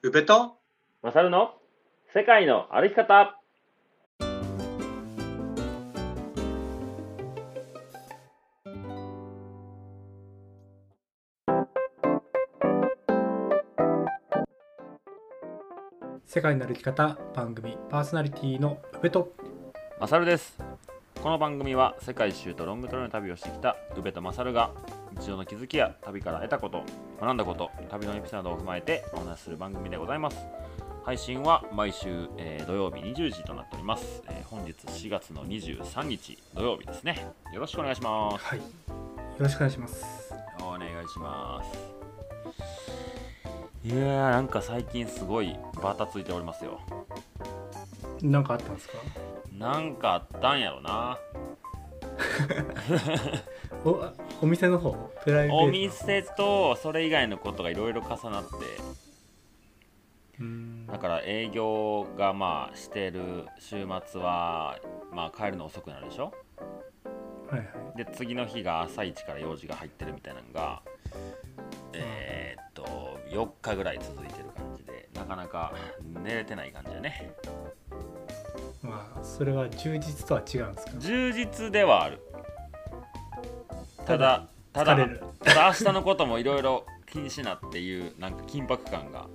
宇部と？マサルの？世界の歩き方。世界の歩き方番組パーソナリティの宇部と。マサルです。この番組は世界一周とロングトレの旅をしてきた宇部とマサルが日常の気づきや旅から得たこと学んだこと旅のエピソードを踏まえてお話しする番組でございます。配信は毎週、えー土曜日20時となっております、えー本日4月の23日土曜日ですね。よろしくお願いします。はい。よろしくお願いします。お願いします。いやーなんか最近すごいバタついておりますよ。何かあったんですか？なんかあったんやろな。おあお店の方？プライベートお店とそれ以外のことがいろいろ重なって。だから営業がまあしてる週末はまあ帰るの遅くなるでしょ？はいはい。で次の日が朝一から用事が入ってるみたいなのがえーっと4日ぐらい続いてる感じでなかなか寝れてない感じでね。まあそれは充実とは違うんですか？充実ではあるただただただ明日のこともいろいろ気にしなっていうなんか緊迫感が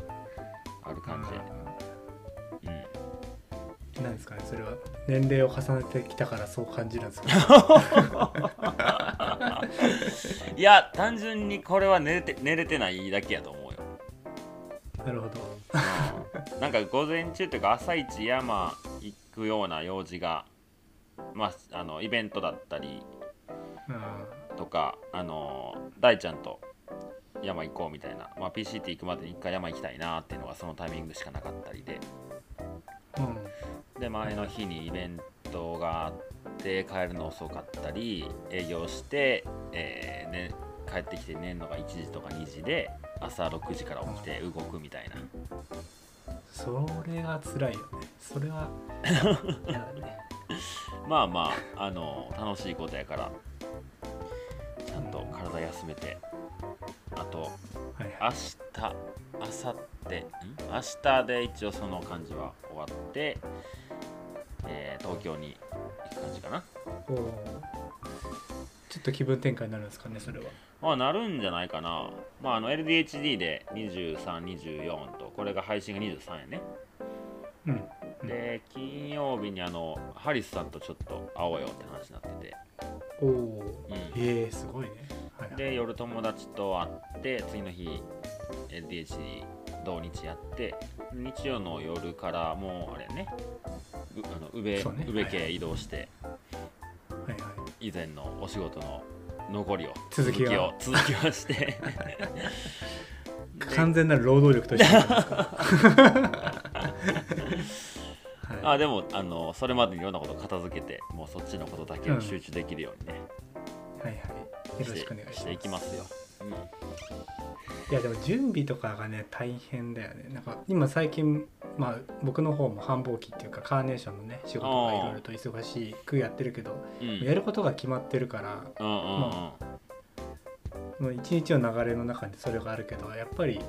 ある感じ。うん。うん。なんですかねそれは。年齢を重ねてきたからそう感じるんですか？いや単純にこれは寝れて寝れてないだけやと思うよ、なるほど。うん。なんか午前中というか朝一山行くような用事がまああのイベントだったりかあの大ちゃんと山行こうみたいな、まあ、PCT 行くまでに一回山行きたいなっていうのがそのタイミングしかなかったりで。ーうんで前の日にイベントがあって帰るの遅かったり営業して、えーね、帰ってきて寝るのが1時とか2時で朝6時から起きて動くみたいな。それが辛いよね。それは 嫌だね。まあまああの楽しいことやから休めて。はあといはい。明日明後日ん？明日で一応その感じは終わって、えー東京に行く感じかな。おー。ちょっと気分転換になるんですかねそれは。まあなるんじゃないかな。まああの LDHD で2324とこれが配信が23やね。うん。うんで金曜日にあのハリスさんとちょっと会おうよって話になってて。おおうん。ええすごいねで夜友達と会って次の日 LDHD 同日やって日曜の夜からもうあれね。うあの宇部ね。宇部家移動してはいはい。以前のお仕事の残りを続きを。を続きをして。で 完全なる労働力としてですか？はい。あでもあのそれまでにいろんなこと片付けてもうそっちのことだけを集中できるようにね、はいはい。よろしくお願いします。していきますよ、いやでも準備とかがね大変だよね。なんか今最近まあ僕の方も繁忙期っていうかカーネーションのね仕事がいろいろと忙しくやってるけどうん。うんやることが決まってるからうんうんうん。まもう一日の流れの中にそれがあるけどやっぱり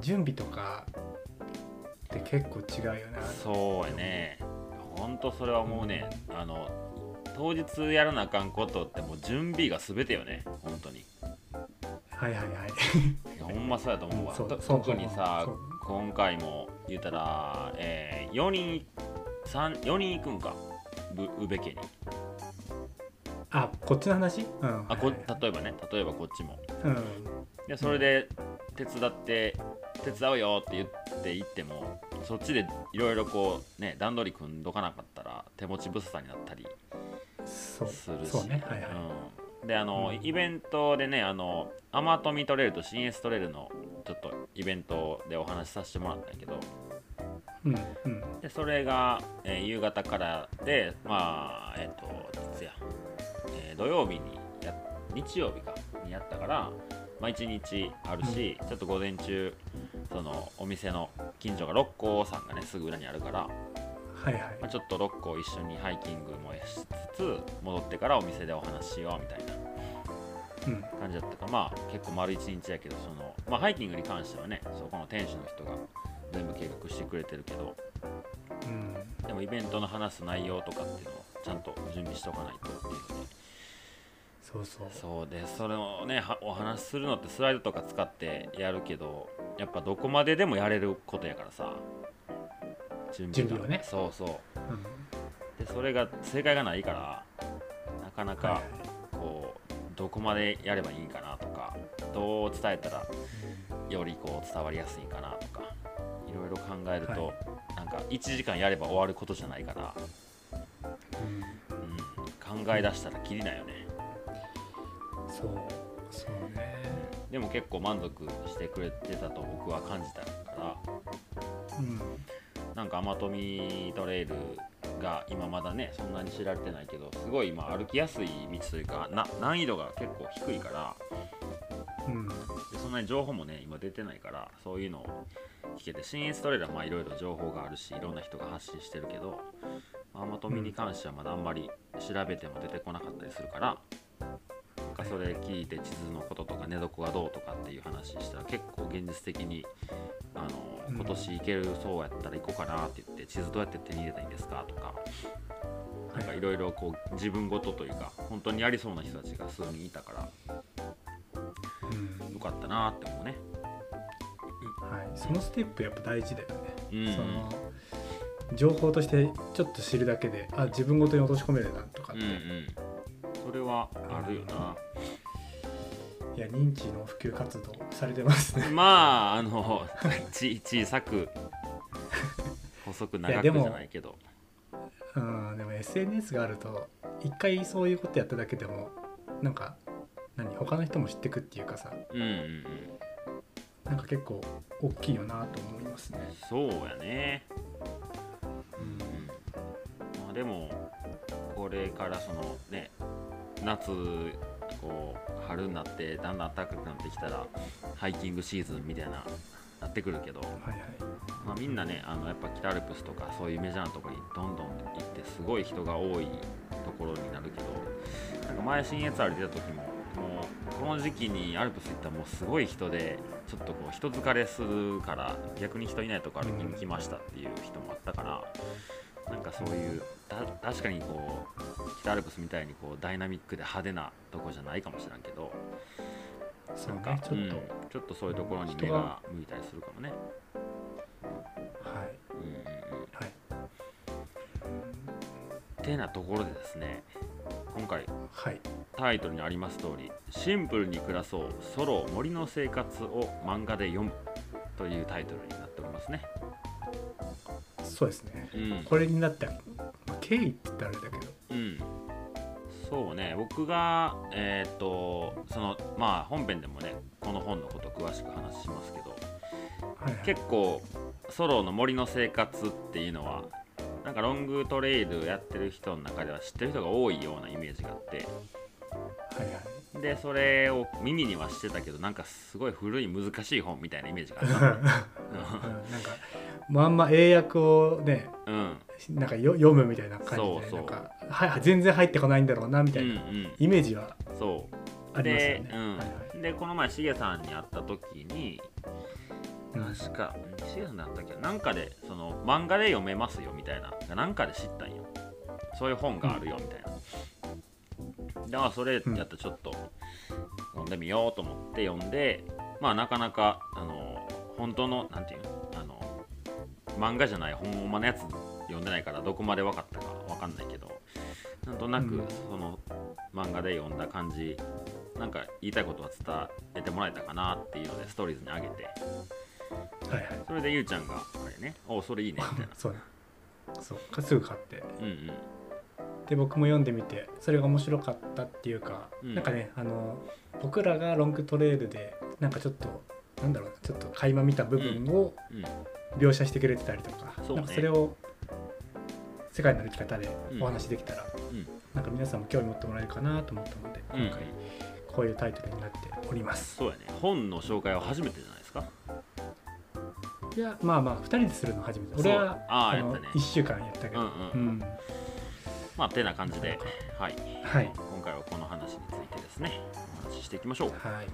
準備とかって結構違うよね。そうやね。ほんとそれはもうねあの当日やらなあかんことってもう準備が全てよね。本当に。いはいはいはい。やほんまそうやと思うわ。うそう特にさ今回も言うたら、え4人三4人行くんか。ぶ宇部家に。あこっちの話？うんあこ例えばね例えばこっちも。うん。でそれで手伝って手伝うよって言って行ってもそっちでいろいろこうね段取り組んどかなかったら手持ち無沙汰になったりするし。そうね。はいはい。うん、であの、うん。イベントでねあのアマトミトレールと新エストレールのちょっとイベントでお話しさせてもらったんやけど。うんうん。でそれが、えー夕方からでまあえっ、といつや、えー土曜日にや日曜日かにやったからまあ一日あるし、ちょっと午前中そのお店の近所が六甲山がねすぐ裏にあるから、はいはい。まあ、ちょっと六甲一緒にハイキングもしつつ戻ってからお店でお話ししようみたいなうん。感じだったか。らまあ結構丸一日やけどその、まあ、ハイキングに関してはねそこの店主の人が全部計画してくれてるけどうん。でもイベントの話す内容とかっていうのをちゃんと準備しておかないとっていうのでそうそう。そうでそれをねはお話しするのってスライドとか使ってやるけどやっぱどこまででもやれることやからさ準準備をね。そうそう。うん。でそれが正解がないからなかなはいかこうどこまでやればいいんかなとかどう伝えたらよりこう伝わりやすいんかなとかいろいろ考えると、はなんか1時間やれば終わることじゃないから、うん。うん、考え出したらきりないよね。そうそうね。でも結構満足してくれてたと僕は感じたからうんなんかアマトミトレイルが今まだねそんなに知られてないけどすごい今歩きやすい道というかな難易度が結構低いからうん。でそんなに情報もね今出てないからそういうのを聞けて新越トレーラーまあいろいろ情報があるしいろんな人が発信してるけどアマトミに関してはまだあんまり調べても出てこなかったりするからなんかそれ聞いて地図のこととか寝床がどうとかっていう話したら結構現実的にあのうん今年行けるそうやったら行こうかなって言って地図どうやって手に入れたらいいんですかとかなんかいろいろこう自分ごとというか本当にやりそうな人たちが数人いたからうん。よかったなって思うね。はい。そのステップやっぱ大事だよね。うん。その情報としてちょっと知るだけであ自分ごとに落とし込めるなとかって、うんうん。それはあるよな、いや認知の普及活動されてますね。まああの ち小さく細く長くじゃないけど。うんでも SNS があると一回そういうことやっただけでもなんか何他の人も知ってくっていうかさ。うんうんうん。なんか結構大きいよなと思いますね。そうやね。うん。うん。まあでもこれからそのね夏こう春になってだんだん暖かくなってきたらハイキングシーズンみたいななってくるけど、はいはい。まあ、みんなねあのやっぱ北アルプスとかそういうメジャーなところにどんどん行ってすごい人が多いところになるけどなんか前新越歩いてた時ももうこの時期にアルプス行ったらもうすごい人でちょっとこう人疲れするから逆に人いないとこ歩きに来ましたっていう人もあったから、なんかそういうた確かにこう北アルプスみたいにこうダイナミックで派手なとこじゃないかもしれんけどそうなんかねちょっと、うんちょっとそういうところに目人がが向いたりするかもね。はい。うんうんうん。はい。てなところでですね今回はい。タイトルにあります通りシンプルに暮らそうソロ森の生活を漫画で読むというタイトルになっておりますねそうですね。うん。これになってまあ経緯って言ったらあれだけど。うん。そうね。僕がえーっとそのまあ本編でもねこの本のこと詳しく話しますけどはいはい。結構ソロの森の生活っていうのはなんかロングトレイルやってる人の中では知ってる人が多いようなイメージがあって。はいはいでそれを耳にはしてたけどなんかすごい古い難しい本みたいなイメージがうん。あっなんかまんま英訳をねたうん。なんかよ読むみたいな感じでそうそう。なんかは全然入ってこないんだろうなみたうんういなん。イメージはそう。ありますよで,、ね。はいはい。うん、でこの前しげさんに会った時にうん。確かしげさんだったっけなんかでその漫画で読めますよみたいな。なんかで知ったんよ。そういう本があるよみたいな、でまあそれやったらちょっと読んでみようと思って読んでまあなかなかあの本当のなんていうのあの漫画じゃない本物のやつ読んでないからどこまで分かったか分かんないけどなんとなくうん。その漫画で読んだ感じなんか言いたいことは伝えてもらえたかなっていうのでストーリーズに上げてはいはい。それでゆうちゃんがあれねおそれいいねみたいな。そうそう。かすぐ買って。うんうんで僕も読んでみてそれが面白かったっていうか、うん。なんかねあの僕らがロングトレイルでなんかちょっとなんだろうちょっと垣間見た部分をうん。描写してくれてたりとか、そうね。なんかそれを世界の歩き方でうん。お話できたら、うん。なんか皆さんも興味持ってもらえるかなと思ったのでうん。今回こういうタイトルになっております、そうやね。本の紹介は初めてじゃないですか？いやまあまあ2人でするの初めて。俺はあーのやったね。1週間やったけど、うん。うんまあてな感じで、はい、はい、今回はこの話についてですね。お話ししていきましょう。はい、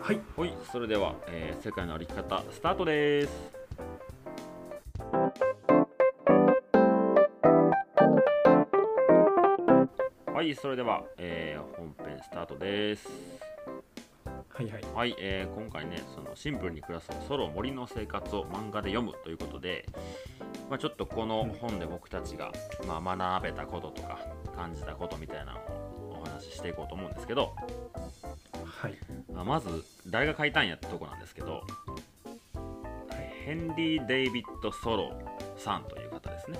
はい、はい、それでは、えー、世界の歩き方」スタートです。はい。それでは、えー、本編スタートです。はいはい。はい、えー今回ねそのシンプルに暮らすソロ森の生活を漫画で読むということで、まあ、ちょっとこの本で僕たちが、まあ、学べたこととか感じたことみたいなのをお話ししていこうと思うんですけど、はい。まあまず誰が書いたんやってとこなんですけどヘンリー・デイビッド・ソロさんという方ですね。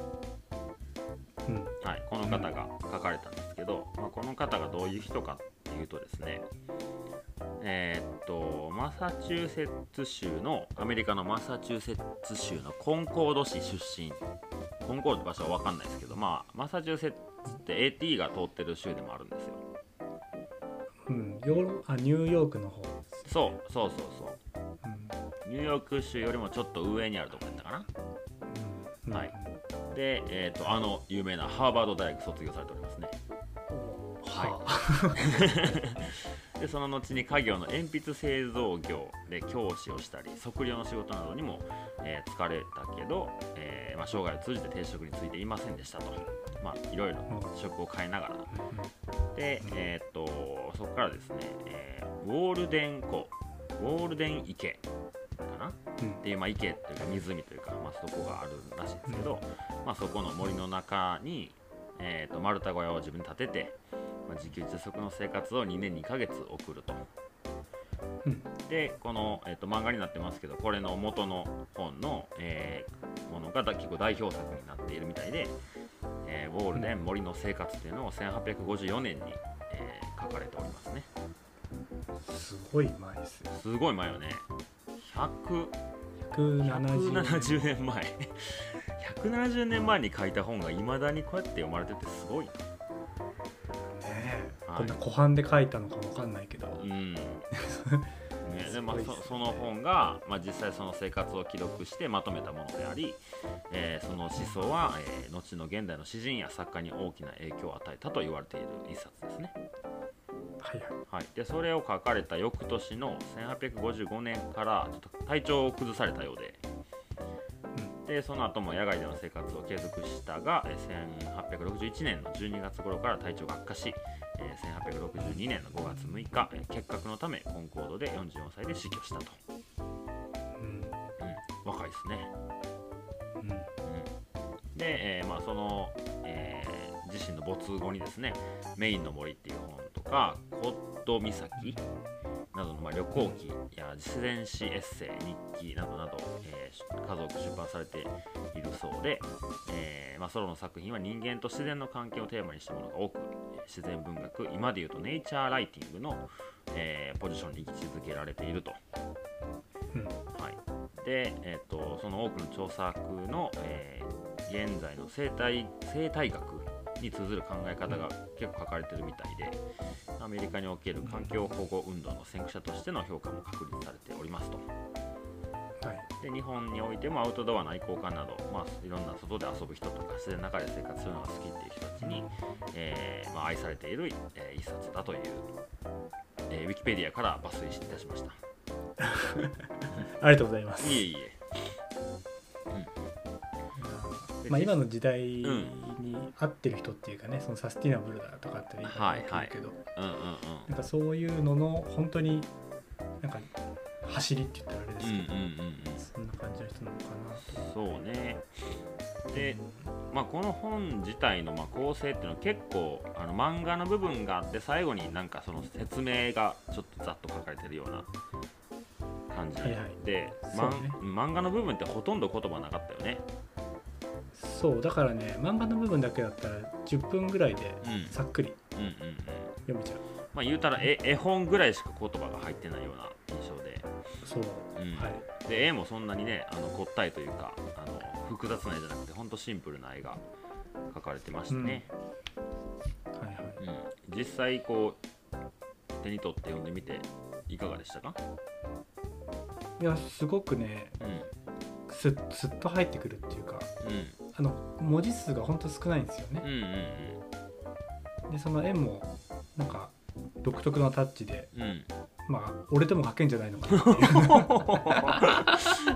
うん。はい、この方が書かれたんですけど、まあ、この方がどういう人かっていうとですねえーっとマサチューセッツ州のアメリカのマサチューセッツ州のコンコード市出身。コンコードって場所は分かんないですけどまあマサチューセッツって AT が通ってる州でもあるんですよ。うんヨーロあニューヨークの方ですそうそうそうそう。うん。ニューヨーク州よりもちょっと上にあるところやったかな。うん。はい。で、えーっとあの有名なハーバード大学卒業されておりますね。はい でその後に家業の鉛筆製造業で教師をしたり測量の仕事などにも、えー疲れたけど、えーまあ、生涯を通じて定職についていませんでしたと、まあ、いろいろ職を変えながらで、えーっとそこからですね、えーウォールデン湖ウォールデン池かな？うん。っていう、まあ、池というか湖というか、まあ、そこがあるらしいんですけど、まあ、そこの森の中に、えー、と丸太小屋を自分で建てて、まあ、自給自足の生活を2年2ヶ月送ると。うん。でこの、えー、と漫画になってますけどこれの元の本の、えーものがだ結構代表作になっているみたいで「えーウォールデン森の生活」っていうのを1854年に、えー書かれておりますね。すごい前ですよ。すごい前よね。100 170 170年前。170年前に書いた本がいまだにこうやって読まれててすごい。なはい。こんな湖畔で書いたのかわかんないけど。うん。ね、でまあ、そその本が、まあ、実際その生活を記録してまとめたものであり、えーその思想は、えー後の現代の詩人や作家に大きな影響を与えたと言われている一冊ですね、はいはい。はい、でそれを書かれた翌年の1855年からちょっと体調を崩されたようで。でその後も野外での生活を継続したがえー1861年の12月頃から体調が悪化しえー1862年の5月6日えー結核のためコンコードで44歳で死去したと、うん。うん、若いですね、うん。で、えーまあ、その、えー自身の没後にですね「メインの森」っていう本とか「コッド岬」などのまあ旅行記や自然史エッセイ日記などなど、えー数多く出版されているそうで、えーまあ、ソロの作品は人間と自然の関係をテーマにしたものが多くえー自然文学今でいうとネイチャーライティングの、えーポジションに位置づけられていると。うん。はい、で、えー、とその多くの調査学の、えー現在の生態生態学に通ずる考え方が結構書かれてるみたいでアメリカにおける環境保護運動の先駆者としての評価も確立されておりますとはい。で日本においてもアウトドアの愛好家など、まあ、いろんな外で遊ぶ人とか自然の中で生活するのが好きっていう人たちに、えーまあ、愛されている、えー一冊だという、えーウィキペディアから抜粋いたしました。ありがとうございます。いえいえ。でまあ、今の時代んに合ってる人っていうかねそのサスティナブルだとかって言い方はいがけど、うんうんうん。なんかそういうのの本当になんか走りって言ったらあれですけど、うんうんうんうん。そんな感じの人なのかなと。そうね。で、まあ、この本自体のまあ構成っていうのは結構あの漫画の部分があって最後になんかその説明がちょっとざっと書かれてるような感じはいはい。まん漫画の部分ってほとんど言葉なかったよね。そうだからね漫画の部分だけだったら10分ぐらいでうん。さっくりうんうんうん。読めちゃう。まあ言うたら絵絵本ぐらいしか言葉が入ってないような印象でそう、うん。はい。で絵もそんなにねあのこったいというかあの複雑な絵じゃなくてほんとシンプルな絵が描かれてましたね、はいはい。うん。実際こう手に取って読んでみていかがでしたか、いやすごくねうん。すすっと入ってくるっていうかうん、あの文字数が本当少ないんですよね。うんうんでその絵もなんか独特のタッチでうんうんまあ俺でも描けんじゃないのかな。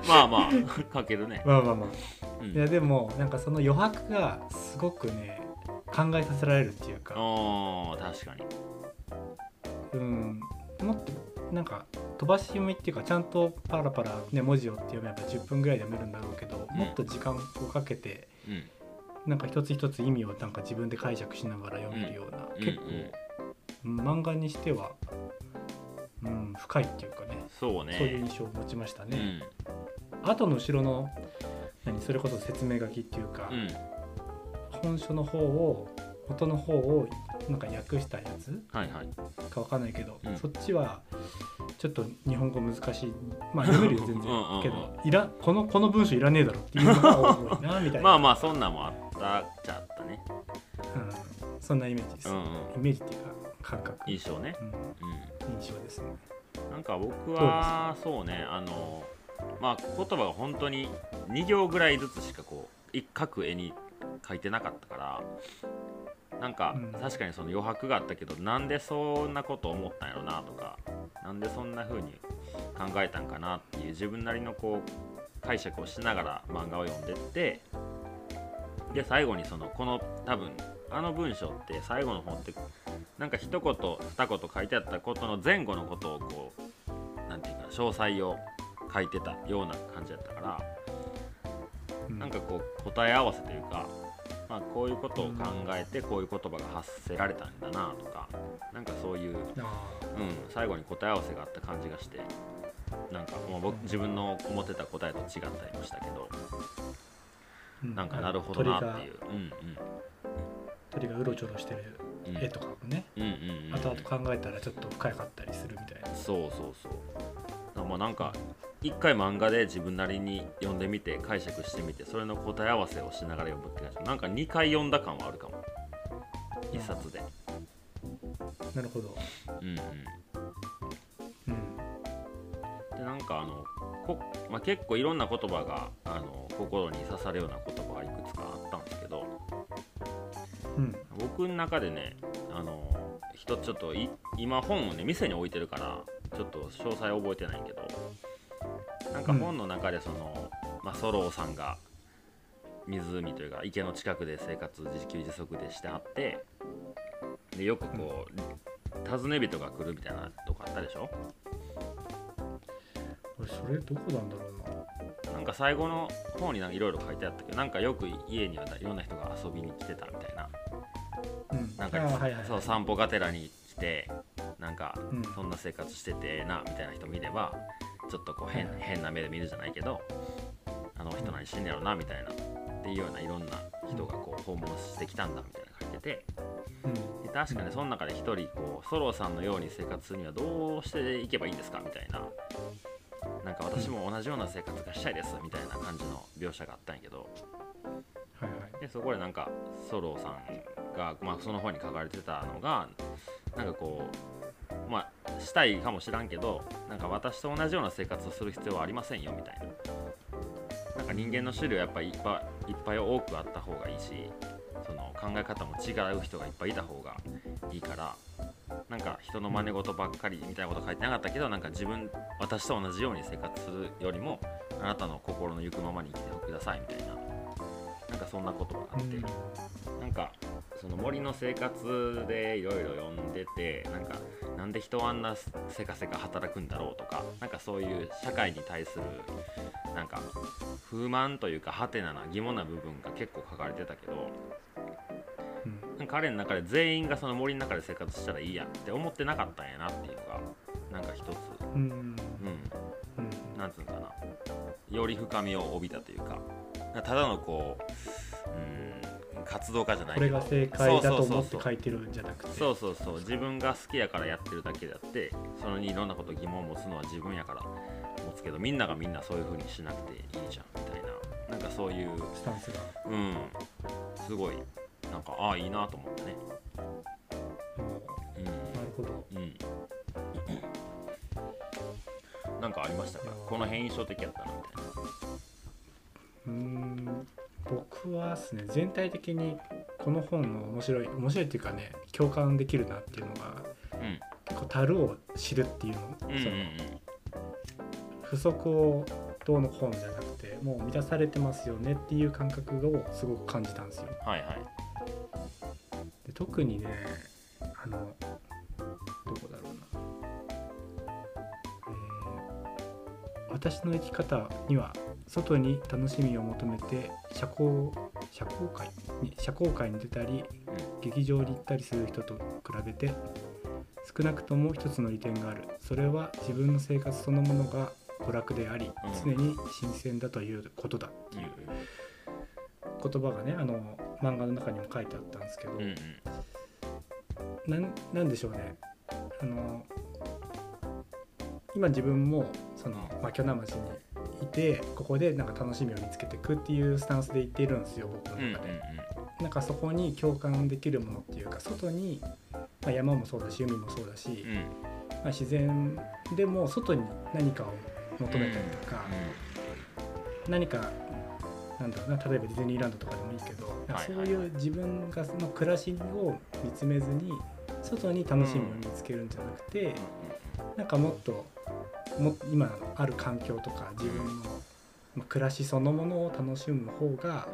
まあまあ書けるね、まあまあまあ。うん。いやでもなんかその余白がすごくね考えさせられるっていうか、確かに。うん、もっとなんか飛ばし読みっていうかちゃんとパラパラ、ね、文字をって読めば10分ぐらいで読めるんだろうけど、うん。もっと時間をかけてうん。なんか一つ一つ意味をなんか自分で解釈しながら読めるような、うん結構、漫画にしては、うん、深いっていうかね。そうね。そういう印象を持ちましたうね。ん。後の後ろの何それこそ説明書きっていうか、うん。本書の方を元の方をなんか訳したやつはいはい。かわかんないけど、うん。そっちはちょっと日本語難しい。まあ読めるよ全然。うんうんうん。けどいらこのこの文章いらねえだろっていうのが多いなみたいな。まあまあそんなんもあったっちゃあったね。うん、そんなイメージです、うんうん。イメージっていうか感覚、印象ね。うん、う印象ですね。んなんか僕はそうねあのまあ言葉が本当に2行ぐらいずつしかこう一各絵に書いてなかったからなんかうん。確かにその余白があったけどなんでそんなこと思ったんやろなとかなんでそんな風に考えたんかなっていう自分なりのこう解釈をしながら漫画を読んでってで最後にそのこの多分あの文章って最後の方ってなんか一言二言書いてあったことの前後のことをこうなんていうかな詳細を書いてたような感じだったからうん。なんかこう答え合わせというか、まあ、こういうことを考えてこういう言葉が発せられたんだなとかなんかそういう、うん、あ最後に答え合わせがあった感じがしてなんかもう僕自分の思ってた答えと違ったりもしたけどーなんかなるほどなっていう。うん鳥が鳥がうろちょろしてる。うんうん絵とかもね、うん。うん後々考えたらちょっと深かったりするみたいな。そうそうそう。まあなんか一回漫画で自分なりに読んでみて解釈してみてそれの答え合わせをしながら読むって感じ。なんか2回読んだ感はあるかも。一冊で。なるほど、うんうん。でうん、なんかあのこ、まあ、結構いろんな言葉があの心に刺さるような言葉がいくつかうん。僕の中でねあの一つちょっとい今本をね店に置いてるからちょっと詳細覚えてないけどなんか本の中でその、まあ、ソローさんが湖というか池の近くで生活自給自足でしてあってでよくこう尋ね人が来るみたいなとこあったでしょ？俺それどこなんだろうななんか最後の方になんかいろいろ書いてあったけどなんかよく家にはいろんな人が遊びに来てたみたいな。うん。なんか、はいはいはい。そう散歩がてらに来てなんかうん。そんな生活しててええなみたいな人見ればちょっとこう変,、変な目で見るじゃないけどあの人何してんねやろなみたいな。っていうようないろんな人がこう訪問してきたんだみたいな書いてて。うん。で確かにその中で一人こうソロさんのように生活するにはどうしていけばいいんですかみたいななんか私も同じような生活がしたいですみたいな感じの描写があったんやけど。はいはい。でそこでなんかソロさんが、まあ、その本に書かれてたのがなんかこうまあしたいかもしらんけどなんか私と同じような生活をする必要はありませんよみたいな。なんか人間の種類はやっぱりいっぱいいっぱい多くあった方がいいしその考え方も違う人がいっぱいいた方がいいからなんか人の真似事ばっかりみたいなこと書いてなかったけどなんか自分私と同じように生活するよりもあなたの心の行くままに生きてくださいみたいな。なんかそんなことがあって、なんかその森の生活でいろいろ読んでてなんかなんで人はあんなせかせか働くんだろうとかなんかそういう社会に対するなんか不満というかハテナな疑問な部分が結構書かれてたけどうんなん。か彼の中で全員がその森の中で生活したらいいやって思ってなかったんやなっていうのがなんか一つ。うん。うん。なんつうのかな。より深みを帯びたというか。ただのこううん活動家じゃないこれが正解だと思ってそうそうそうそう書いてるんじゃなくて。そうそうそう自分が好きやからやってるだけであってそれにいろんなこと疑問を持つのは自分やから持つけどみんながみんなそういう風にしなくていいじゃんみたいな。なんかそういう。スタンスが。うん。すごいなんかああいいなと思ってね。もうなるほど。うん。う んなんかありましたか？この辺印象的やったなみたいなうーん。僕はですね全体的にこの本の面白い面白いっていうかね共感できるなっていうのがうん。結構樽を知るっていうの,、うんうんその不足をどうの本じゃなくてもう満たされてますよねっていう感覚をすごく感じたんですよ。はいはい特にねあのどこだろうな、えー私の生き方には外に楽しみを求めて社交社交界に社交界に出たり劇場に行ったりする人と比べて少なくとも一つの利点がある。それは自分の生活そのものが娯楽でありうん。常に新鮮だということだ。っていう。言葉がねあの漫画の中にも書いてあったんですけど、うんうんなんなんでしょうね。あの今自分もその、まあ、鋸南町にいてここでなんか楽しみを見つけていくっていうスタンスで言っているんですよ僕のうんうん中で。なんかそこに共感できるものっていうか外に、まあ、山もそうだし海もそうだし、うん。うんまあ、自然でも外に何かを求めたりとか、何かなんだろうな例えばディズニーランドとかでもいいけど、はいはいはい。いう自分がその暮らしを見つめずに外に楽しみを見つけるんじゃなくて、なんかもっとも今ある環境とか自分の、まあ、暮らしそのものを楽しむ方が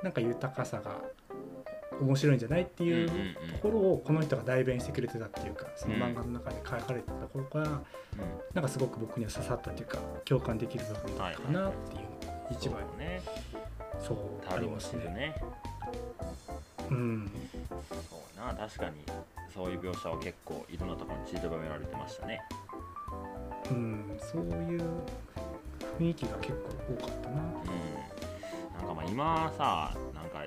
うなんか豊かさが面白いんじゃないっていうところをこの人が代弁してくれてたっていうかその漫画の中で書かれてたところからなんかすごく僕には刺さったっていうか共感できる部分だったかなっていうのが一番ね。そうありますね。うん。そうな確かにそういう描写は結構いろんなところに散りばめられてましたね。うん、そういう雰囲気が結構多かったな。うん。なんかまあ今さなんか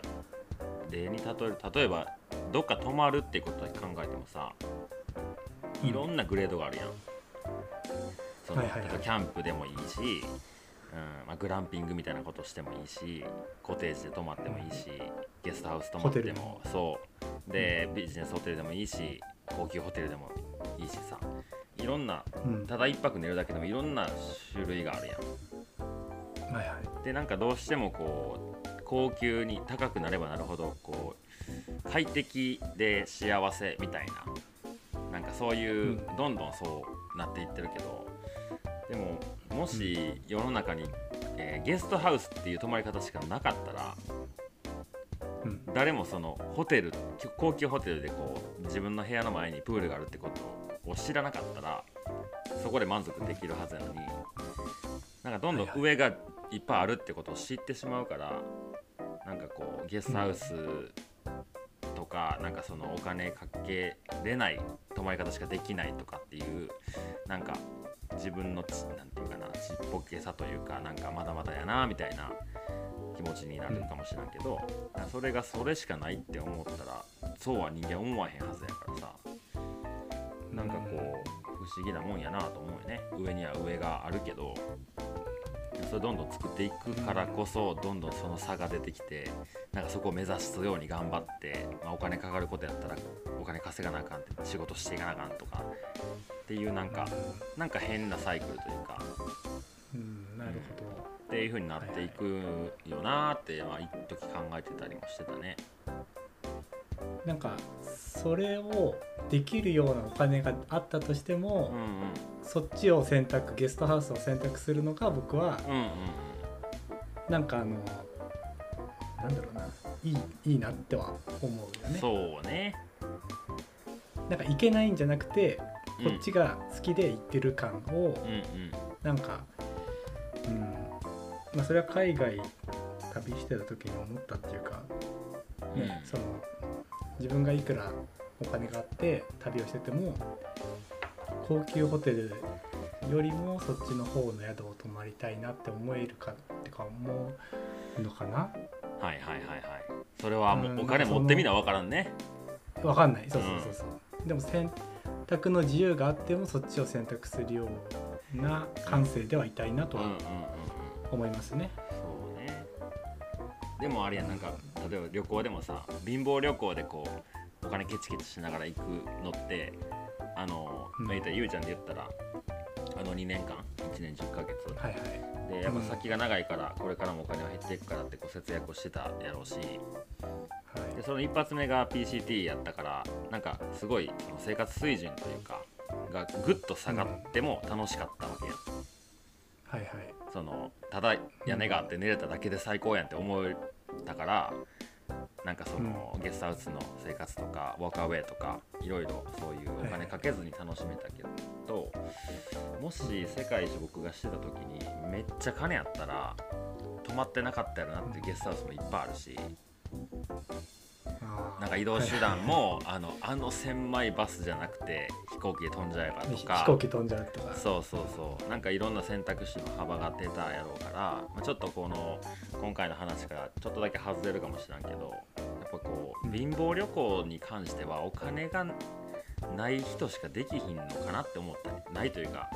例に例える例えばどっか泊まるってことで考えてもさいろんなグレードがあるやん、そのはいはキャンプでもいいし、うん。まあ、グランピングみたいなことしてもいいしコテージで泊まってもいいしゲストハウス泊まっても。そうでビジネスホテルでもいいし高級ホテルでもいいしさ。いろんなうん、ただ一泊寝るだけでもいろんな種類があるやん。はいはい。でなんかどうしてもこう高級に高くなればなるほどこう快適で幸せみたいななんかそういう、うん。どんどんそうなっていってるけどでももし世の中に、えーゲストハウスっていう泊まり方しかなかったらうん、誰もそのホテル高級ホテルでこう自分の部屋の前にプールがあるってことを知らなかったらそこで満足できるはずなのになんかどんどん上がいっぱいあるってことを知ってしまうからなんかこうゲストハウスとかなんかそのお金かけれない泊まり方しかできないとかっていうなんか自分のちなんていうかなちっぽけさというかなんかまだまだやなみたいな気持ちになるかもしれんけど、それがそれしかないって思ったらそうは人間思わへんはずやからさ。なんかこう不思議なもんやなと思うよね。上には上があるけどそれどんどん作っていくからこそどんどんその差が出てきてなんかそこを目指すように頑張って、まあ、お金かかることやったらお金稼がなあかんって仕事していかなあかんとかっていうなんかなんか変なサイクルというか。うん、なるほど。っていう風になっていくよなーって、まあ、一時考えてたりもしてたね。なんかそれをできるようなお金があったとしても、うんうんそっちを選択ゲストハウスを選択するのが僕はうんうんなんかあのなんだろうないいいいなっては思うよね。そうね。なんかいけないんじゃなくてうんこっちが好きで行ってる感をうんうんなんかうんまあそれは海外旅してた時に思ったっていうか、ねうんその自分がいくらお金があって旅をしてても高級ホテルよりもそっちの方の宿を泊まりたいなって思えるかってか思うのかなはいはいはいはい。それはもううんお金持ってみな分からんね。わかんないそうそうそうそう、でも選択の自由があってもそっちを選択するような感性ではいたいなとはうんうんうんうん。思いますね、そうね。でもあれやなんか例えば旅行でもさ貧乏旅行でこうお金ケチケチしながら行くのってあの、うん。まあ言ったらゆうちゃんで言ったらあの2年間1年10ヶ月。はいはい。でやっぱ先が長いからこれからもお金は減っていくからってこう節約をしてたやろうし。はい。でその一発目が PCT やったからなんかすごい生活水準というかがぐっと下がっても楽しかったわけやんはいはい。そのただ屋根があって寝れただけで最高やんって思えたからなんかその、ゲストハウスの生活とかワークアウェイとかいろいろそういうお金かけずに楽しめたけど、もし世界一僕がしてた時にめっちゃ金あったら泊まってなかったやろなっていうゲストハウスもいっぱいあるしなんか移動手段もあのあの千枚バスじゃなくて飛行機で飛んじゃえばと飛か行機飛んじゃうとか。そうそうそう。なんかいろんな選択肢の幅が出たやろうから、まあ、ちょっとこの今回の話からちょっとだけ外れるかもしれんけどやっぱこううん。貧乏旅行に関してはお金がない人しかできひんのかなって思った。ねないというか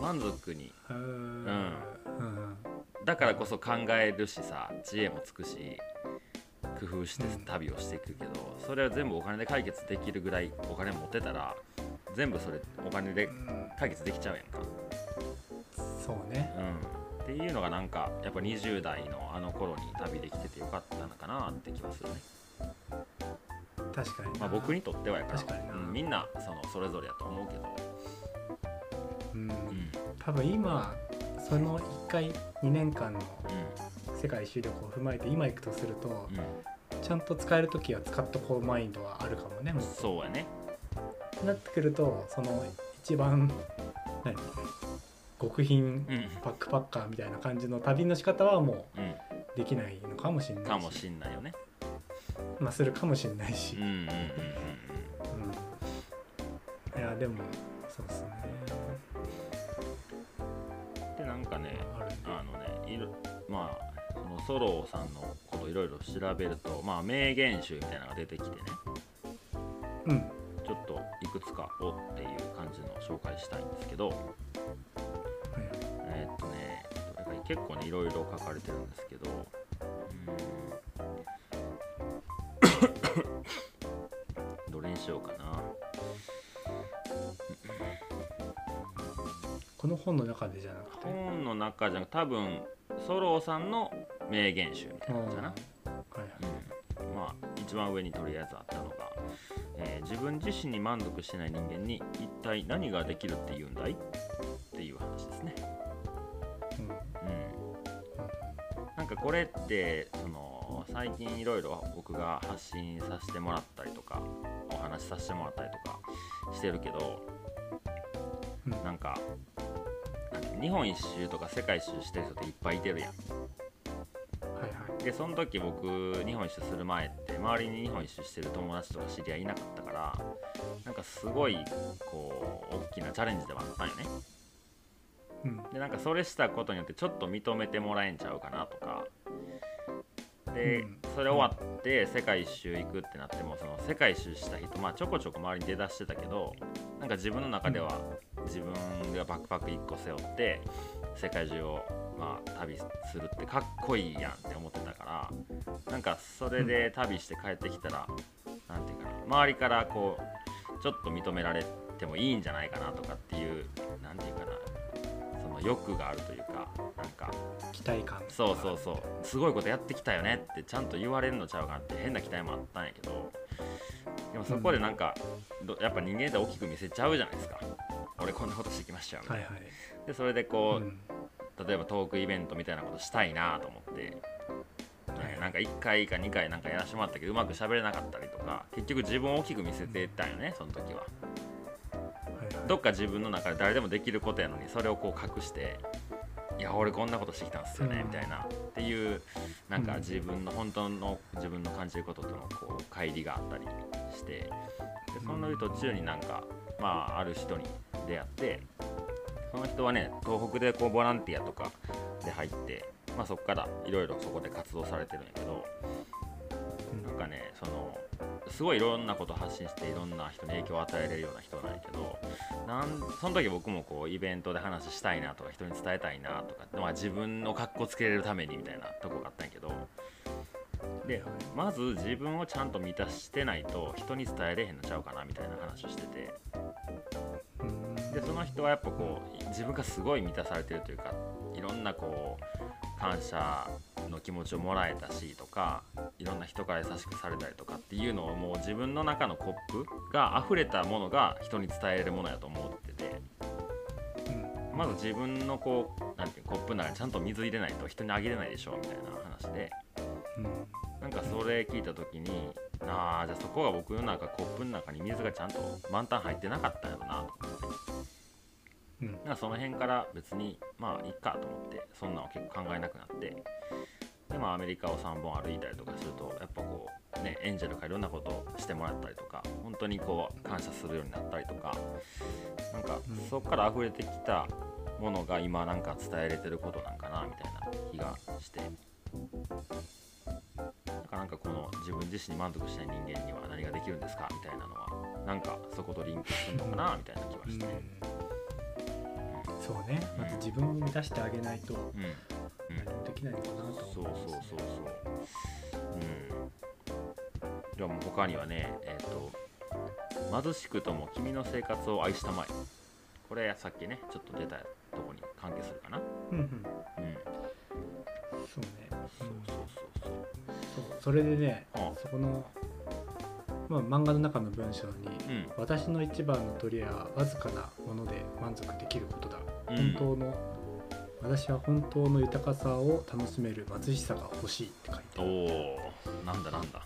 満足に。うーんうん。だからこそ考えるしさ知恵もつくし工夫して旅をしていくけどそれは全部お金で解決できるぐらいお金持ってたら全部それお金でうん解決できちゃうやんか。そうね。うん、っていうのがなんかやっぱ20代のあの頃に旅できててよかったのかなって気はするね、確かにな。まあ、僕にとってはやから。確かにな。うんみんなそのそれぞれやと思うけど、うん。うん。うん多分今その1回2年間の世界一周旅行を踏まえて今行くとするとうちゃんと使える時は使っとこうマインドはあるかもね。そうやね。うなってくるとその一番何？極貧うん。バックパッカーみたいな感じの旅の仕方はもうん。うできないのかもしれないし。かもしんないよね。まあするかもしれないし。うんうんうんうんうん。いやでもそうですね。うんでなんかねあのねいろまあそのソローさんのこといろいろ調べるとまあ名言集みたいなのが出てきてねうんちょっといくつかおっていう感じの紹介したいんですけどはいえーっとねどれか結構ねいろいろ書かれてるんですけどうんどれにしようかなこの本の中でじゃなくて本の中じゃなく多分ソローさんの名言集みたいな感じかな、はいはい。うん、まあ一番上にとりあえずあったのが、えー自分自身に満足してない人間に一体何ができるって言うんだいっていう話ですね。うん。うん。なんかこれってその最近いろいろ僕が発信させてもらったりとかお話しさせてもらったりとかしてるけどうん。なんか日本一周とか世界一周してる人っていっぱいいてるやんでその時僕日本一周する前って周りに日本一周してる友達とか知り合いいなかったからなんかすごいこう大きなチャレンジではあったんよね。うん。でなんかそれしたことによってちょっと認めてもらえんちゃうかなとか。で、うん。それ終わって世界一周行くってなってもその世界一周した人まあちょこちょこ周りに出だしてたけどなんか自分の中では自分がバックパック1個背負って世界中をまあ旅するってかっこいいやんって思ってたなんかそれで旅して帰ってきたら、なんていうかな周りからこうちょっと認められてもいいんじゃないかなとかっていうなんていうかなその欲があるというかなんか期待感。そうそうそう。すごいことやってきたよねってちゃんと言われるのちゃうかなって変な期待もあったんやけどでもそこでなんか、どやっぱ人間って大きく見せちゃうじゃないですか。俺こんなことしてきましたよみたいな、はいはい。でそれでこう、うん。例えばトークイベントみたいなことしたいなと思って、ねなんか1回か2回なんかやらせてもらったけどうまく喋れなかったりとか結局自分を大きく見せてたんよねその時は。はいはい。どっか自分の中で誰でもできることやのにそれをこう隠していや俺こんなことしてきたんですよね、うん。みたいな。っていうなんかうん。自分の本当の自分の感じることとのこう乖離があったりして。でその途中になんかまあある人に出会ってその人はね東北でこうボランティアとかで入って、まあ、そこからいろいろそこで活動されてるんやけどなんかねそのすごいいろんなこと発信していろんな人に影響を与えれるような人なんやけどなんその時僕もこうイベントで話したいなとか人に伝えたいなとか、まあ、自分の格好つけれるためにみたいなとこがあったんやけどでまず自分をちゃんと満たしてないと人に伝えれへんのちゃうかなみたいな話をしててうんでその人はやっぱこう自分がすごい満たされてるというかいろんなこう感謝の気持ちをもらえたしとかいろんな人から優しくされたりとかっていうのをもう自分の中のコップが溢れたものが人に伝えるものやと思っててうんまず自分のこうなんていうコップの中にちゃんと水入れないと人にあげれないでしょみたいな話でうんなんかそれ聞いた時にああじゃあそこが僕の中コップの中に水がちゃんと満タン入ってなかったんやろなとなんかその辺から別にまあいっかと思ってそんなんを結構考えなくなってでまあアメリカを3本歩いたりとかするとやっぱこうねエンジェルからいろんなことをしてもらったりとか本当にこう感謝するようになったりとかなんかうん。そこから溢れてきたものが今なんか伝えれてることなんかなみたいな気がして。なんかなんかこの自分自身に満足しない人間には何ができるんですかみたいなのはなんかそことリンクするのかなみたいな気がして、そうね。まず自分を満たしてあげないとうん。何もできないのかなとそう思いますね。そうそうそうう。ん。でも他にはねえっ、と貧しくとも君の生活を愛したまえ。これさっきねちょっと出たとこに関係するかな。うんうん。うん。そうね。そうそうそうそう。そう。それでねあ。そこのまあ漫画の中の文章にうん。私の一番の取り柄はわずかなもので満足できることだ、うん本当の私は本当の豊かさを楽しめる貧しさが欲しいって書いてあおる。おなんだなんだ。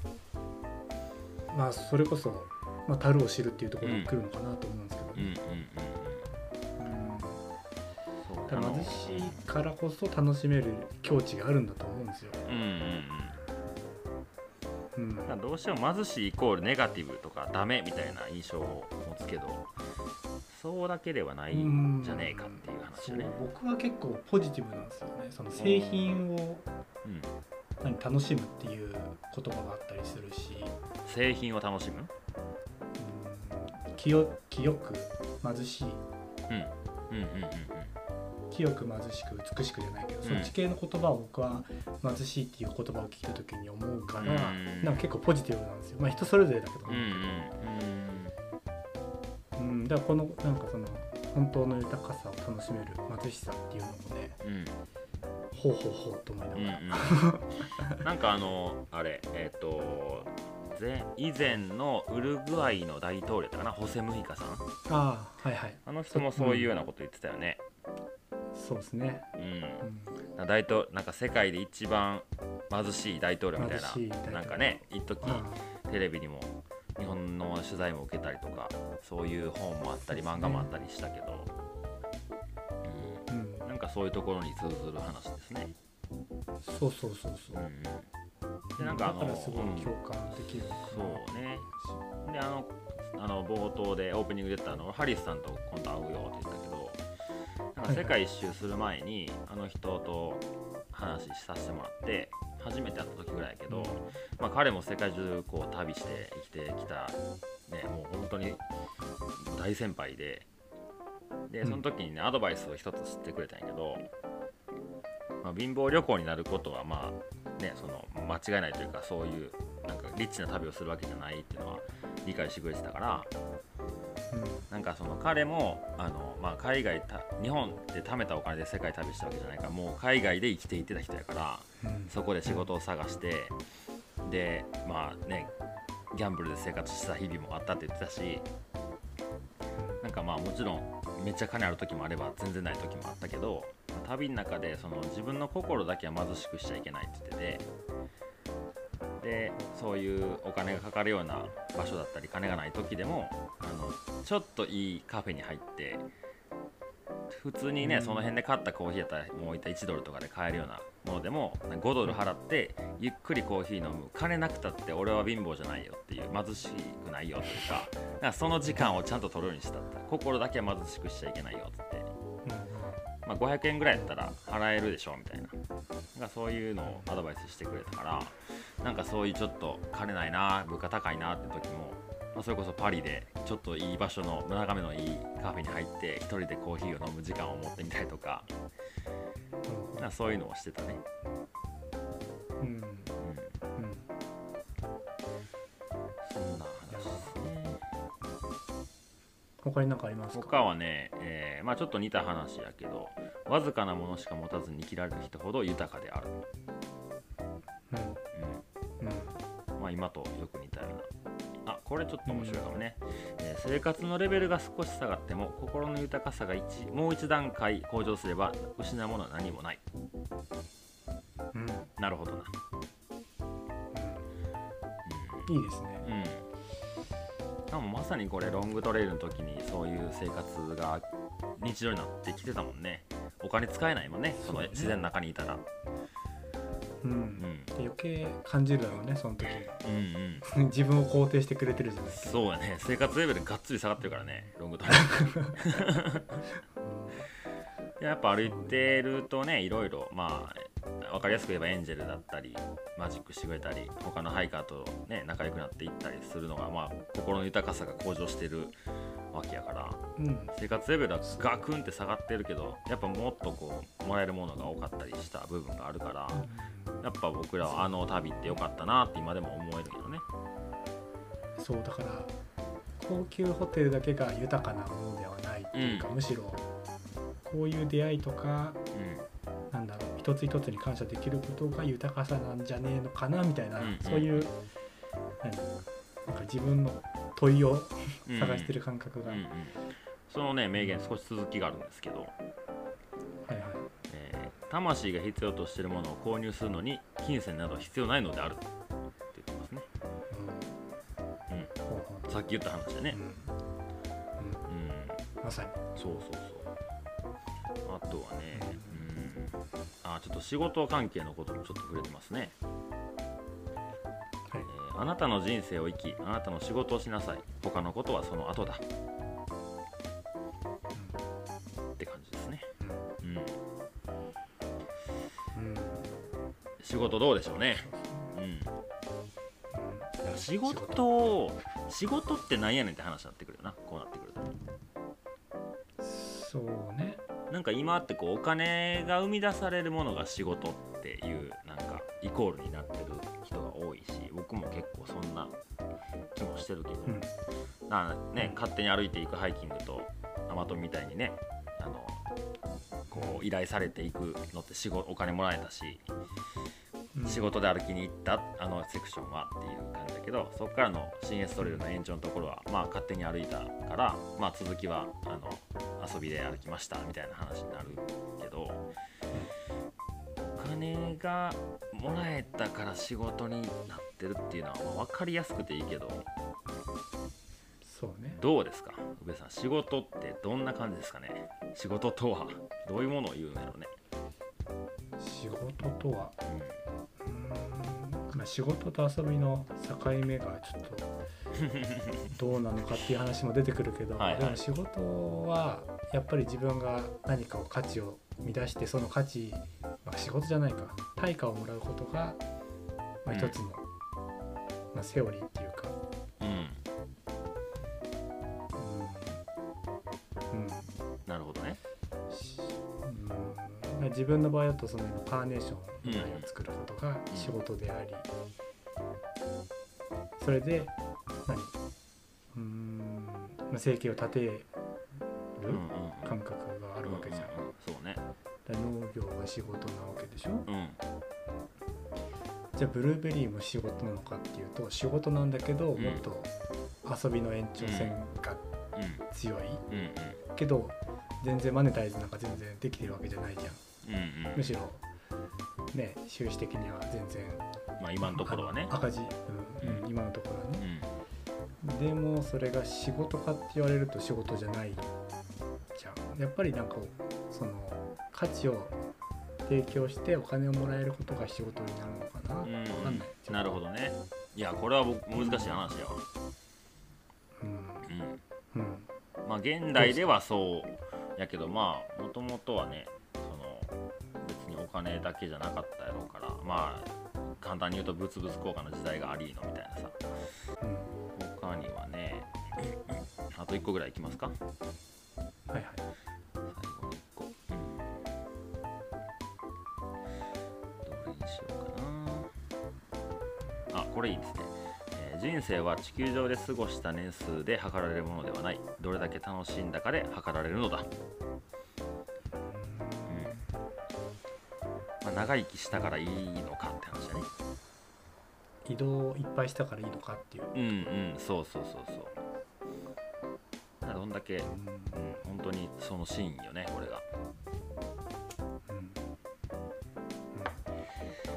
まあそれこそ、まあ、樽を知るっていうところに来るのかなと思うんですけど。うんうんうんね、うん。そううん貧しいからこそ楽しめる境地があるんだと思うんですよ、うんうんうん。うん。どうしても貧しいイコールネガティブとかダメみたいな印象を持つけどそうだけではないん。じゃねえかっていう話ね。僕は結構ポジティブなんですよね。その製品をうん、何楽しむっていう言葉があったりするし、製品を楽しむ、うん、清清く貧しい。うん、うんうんうん清く貧しく美しくじゃないけど、うん。そっち系の言葉を僕は貧しいっていう言葉を聞いた時に思うから、うん。なんか結構ポジティブなんですよ。まあ人それぞれだけどうんうんね、うんうんだからこのなんかその本当の豊かさを楽しめる貧しさっていうのもねうん。うんほうほうほうと思いなうんがら、うんなんかあのあれえっ、と前以前のウルグアイの大統領だかな？ホセ・ムヒカさん？ああはいはい。あの人もそういうようなこと言ってたよね。そうですね、うん。うん、大統なんか世界で一番貧しい大統領みたいななんかね一時あテレビにも日本の取材も受けたりとかそういう本もあったり漫画もあったりしたけど、あうん。うん、なんかそういうところに通ずる話ですね。そうそうそうそう、うんうん、でなんかあのだからすごいうん共感できる。そうね。であのあの冒頭でオープニングで言ったあのハリスさんと今度会うよって言ったけどなんか世界一周する前にあの人と話させてもらって初めて会った時ぐらいやけど、まあ、彼も世界中こう旅して生きてきた、ね、もう本当に大先輩ででうん。その時にねアドバイスを一つ知ってくれたんやけど、まあ、貧乏旅行になることはまあねその間違いないというかそういうなんかリッチな旅をするわけじゃないっていうのは理解してくれてたからなんかその彼もあの、まあ、海外た日本で貯めたお金で世界旅したわけじゃないからもう海外で生きていってた人やからそこで仕事を探してでまあねギャンブルで生活した日々もあったって言ってたしなんかまあもちろんめっちゃ金ある時もあれば全然ない時もあったけど、まあ旅の中でその自分の心だけは貧しくしちゃいけないって言っててでそういうお金がかかるような場所だったり金がない時でもあのちょっといいカフェに入って普通にね、うん。その辺で買ったコーヒーやったらもういった1ドルとかで買えるようなものでも5ドル払ってゆっくりコーヒー飲む。金なくたって俺は貧乏じゃないよっていう貧しくないよというかだからその時間をちゃんと取るようにした。って心だけは貧しくしちゃいけないよって、まあ、500円ぐらいやったら払えるでしょみたいな。なんかそういうのをアドバイスしてくれたからなんかそういうちょっと金ないな物価高いなって時も、まあ、それこそパリでちょっといい場所の眺めのいいカフェに入って一人でコーヒーを飲む時間を持ってみたりとかなんかそういうのをしてたね、うん他に何かありますか？他はね、えーまあ、ちょっと似た話やけどわずかなものしか持たずに生きられる人ほど豊かである、うん。ううん。んまあ、今とよく似たような。あこれちょっと面白いかもね、えー生活のレベルが少し下がっても心の豊かさが一もう一段階向上すれば失うものは何もない。うん。なるほどな。うん。いいですね。うんでもまさにこれロングトレイルの時にそういう生活が日常になってきてたもんね。お金使えないもんね。その自然の中にいたら。うん、うん。で余計感じるだろうねその時。うんうん。自分を肯定してくれてるじゃないですか、そうやね。生活レベルがっつり下がってるからねロングトレイル。やっぱ歩いてるとねいろいろまあ分かりやすく言えばエンジェルだったりマジックしてくれたり他のハイカーとね仲良くなっていったりするのがまあ心の豊かさが向上してるわけやから。うん。生活レベルはガクンって下がってるけどやっぱもっとこうもらえるものが多かったりした部分があるからやっぱ僕らはあの旅ってよかったなって今でも思えるけどね。そうだから高級ホテルだけが豊かなものではないっていうか、うん。むしろこういう出会いとか一つ一つに感謝できることが豊かさなんじゃねえのかなみたいな、うんうんそういう何なんか自分の問いをん探してる感覚が、うんうん。そのね名言少し続きがあるんですけど。はいはい。えー魂が必要としているものを購入するのに金銭などは必要ないのであるって言ってますね、うん。うん、さっき言った話でね、うん。うん、まさに。そうそうそう仕事関係のこともちょっと触れてますね、はい。えーあなたの人生を生きあなたの仕事をしなさい。他のことはその後だ。って感じですね、うん、うん。うん。仕事どうでしょうね。うん。仕事を仕事ってなんやねんって話になってくるなんか今ってこうお金が生み出されるものが仕事っていうなんかイコールになってる人が多いし僕も結構そんな気もしてるけど、うん。なね勝手に歩いていくハイキングとアマトみたいにねあのこう依頼されていくのって仕事お金もらえたしうん。仕事で歩きに行ったあのセクションはっていう感じだけどそこからの新エストレイルの延長のところはまあ勝手に歩いたから、まあ、続きは遊びで歩きましたみたいな話になるけどお金がもらえたから仕事になってるっていうのはまあ分かりやすくていいけどそうね。どうですか？宇部さん仕事ってどんな感じですかね？仕事とはどういうものを言うんやろうね、仕事とは？うん。まあ仕事と遊びの境目がちょっと どうなのかっていう話も出てくるけどはいはい。でも仕事はやっぱり自分が何かを価値を生み出してその価値、まあ、仕事じゃないか。対価をもらうことが、まあ、うん。一つの、まあ、セオリーっていうか、うん。うん。うん。なるほどね。しうん。自分の場合だとその今カーネーションみたいを作ることが仕事であり、それで何？うーん、まあ、生計を立てる感覚があるわけじゃん、そうね。農業が仕事なわけでしょ？うん。じゃあブルーベリーも仕事なのかっていうと仕事なんだけどもっと遊びの延長線がうん。強い、けど全然マネタイズなんか全然できてるわけじゃないじゃん。うんうん。むしろね収支的には全然まあ今のところはね。赤字、うんうんうん。今のところはうね、ん。でもそれが仕事かって言われると仕事じゃないやっぱりなんかその価値を提供してお金をもらえることが仕事になるのかな、うんわかんない。なるほどね。いやこれは僕難しい話やわ。うん。うん。うん。まあ現代ではそうやけどまあもともとはねその別にお金だけじゃなかったやろうからまあ簡単に言うと物々交換の時代がありのみたいなさ。うん。他にはねあと1個ぐらいいきますかこれいいですね、えー人生は地球上で過ごした年数で測られるものではない。どれだけ楽しんだかで測られるのだ、うん。まあ、長生きしたからいいのかって話だね。移動をいっぱいしたからいいのかっていう、うんうんそうそうそうそう。どんだけ、うん、うん本当にそのシーンよねこれが。うん。うん。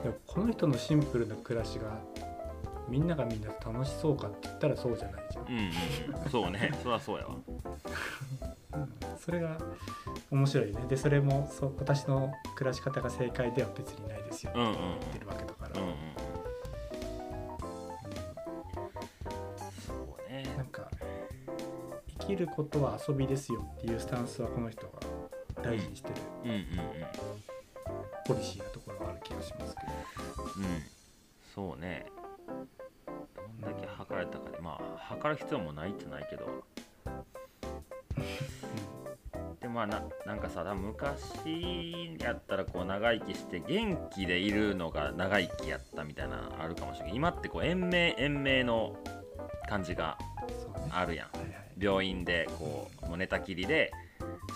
でもこの人のシンプルな暮らしがみんながみんな楽しそうかって言ったらそうじゃないじゃん、うんうんうん。そうね。そりゃそうやわ。うん。それが面白いね。でそれもそう私の暮らし方が正解では別にないですよ。ってうんうんうん。言ってるわけだから、うんうんそうね。なんか生きることは遊びですよっていうスタンスはこの人が大事にしてるうんうんうん。ポリシーなところがある気がしますけど、うんる必要もないってないけど。でまあななんかさ昔やったらこう長生きして元気でいるのが長生きやったみたいなのあるかもしれない今ってこう延命延命の感じがあるやん。はいはい。病院でこうもう寝たきりで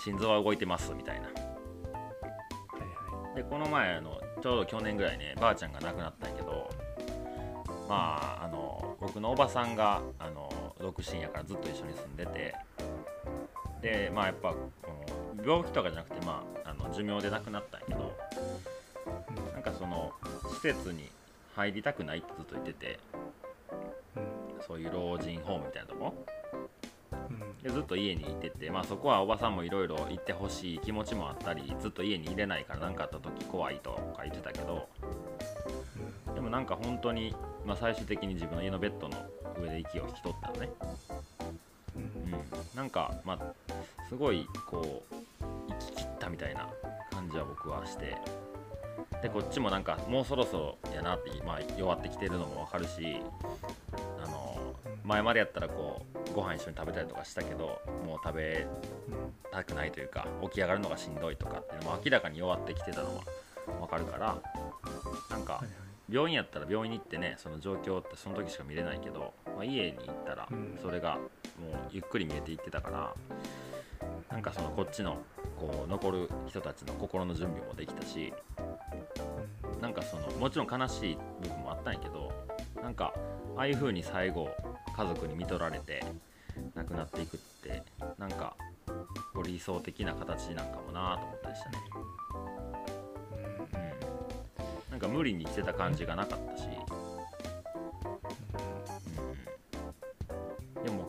心臓は動いてますみたいな。はいはい。でこの前あのちょうど去年ぐらいねばあちゃんが亡くなったんやけどまああの僕のおばさんがあの独身やからずっと一緒に住んでて。でまあやっぱ病気とかじゃなくてまああの寿命で亡くなったんやけどなんかその施設に入りたくないってずっと言っててうん。そういう老人ホームみたいなとこ。でずっと家にいてて、まあ、そこはおばさんもいろいろ行ってほしい気持ちもあったりずっと家に入れないから何かあった時怖いとか言ってたけど。でもなんか本当に、まあ、最終的に自分の家のベッドの上で息を引き取ったのね、うん。うん、なんかまあすごいこう生き切ったみたいな感じは僕はして。でこっちもなんかもうそろそろやなって、まあ、弱ってきてるのも分かるしあの前までやったらこうご飯一緒に食べたりとかしたけどもう食べうんたくないというか起き上がるのがしんどいとかっていうのも明らかに弱ってきてたのは分かるからなんか病院やったら病院に行ってねその状況ってその時しか見れないけど、まあ、家に行ったらうん。それがもうゆっくり見えていってたからなんかそのこっちのこう残る人たちの心の準備もできたしうん。なんかそのもちろん悲しい部分もあったんやけどなんかああいう風に最後家族に見とられて亡くなっていくってなんか理想的な形なんかもなと思ったりしたね、なんか無理にしてた感じがなかったし、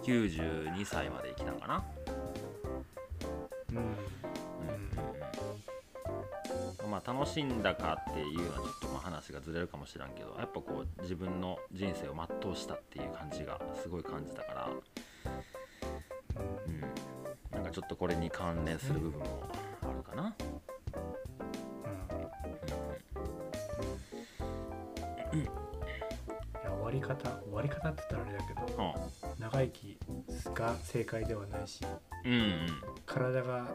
92歳まで生きたんかな。うん。うん。まあ楽しんだかっていうのはちょっとまあ話がずれるかもしれんけどやっぱこう自分の人生を全うしたっていう感じがすごい感じたから、うん、なんかちょっとこれに関連する部分もあるかな、方終わり方って言ったらあれだけどうん。長生きが正解ではないしうんうん。体がなんか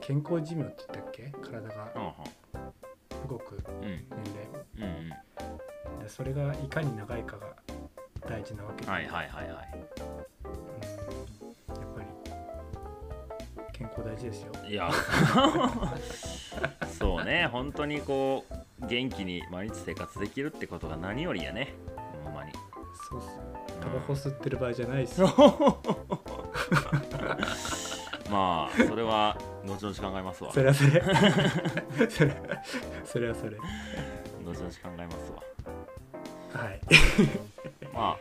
健康寿命って言ったっけ？体がうん動くうん年うんうん。齢でそれがいかに長いかが大事なわけ。で、はいはいはいはい。うん。やっぱり健康大事ですよ。いや。そうね。本当にこう元気に毎日生活できるってことが何よりやねうんタバコ吸ってる場合じゃないっす。よ、まあそれは後々考えますわ。それはそれ。それそれはそれ。後々考えますわ。はい。ま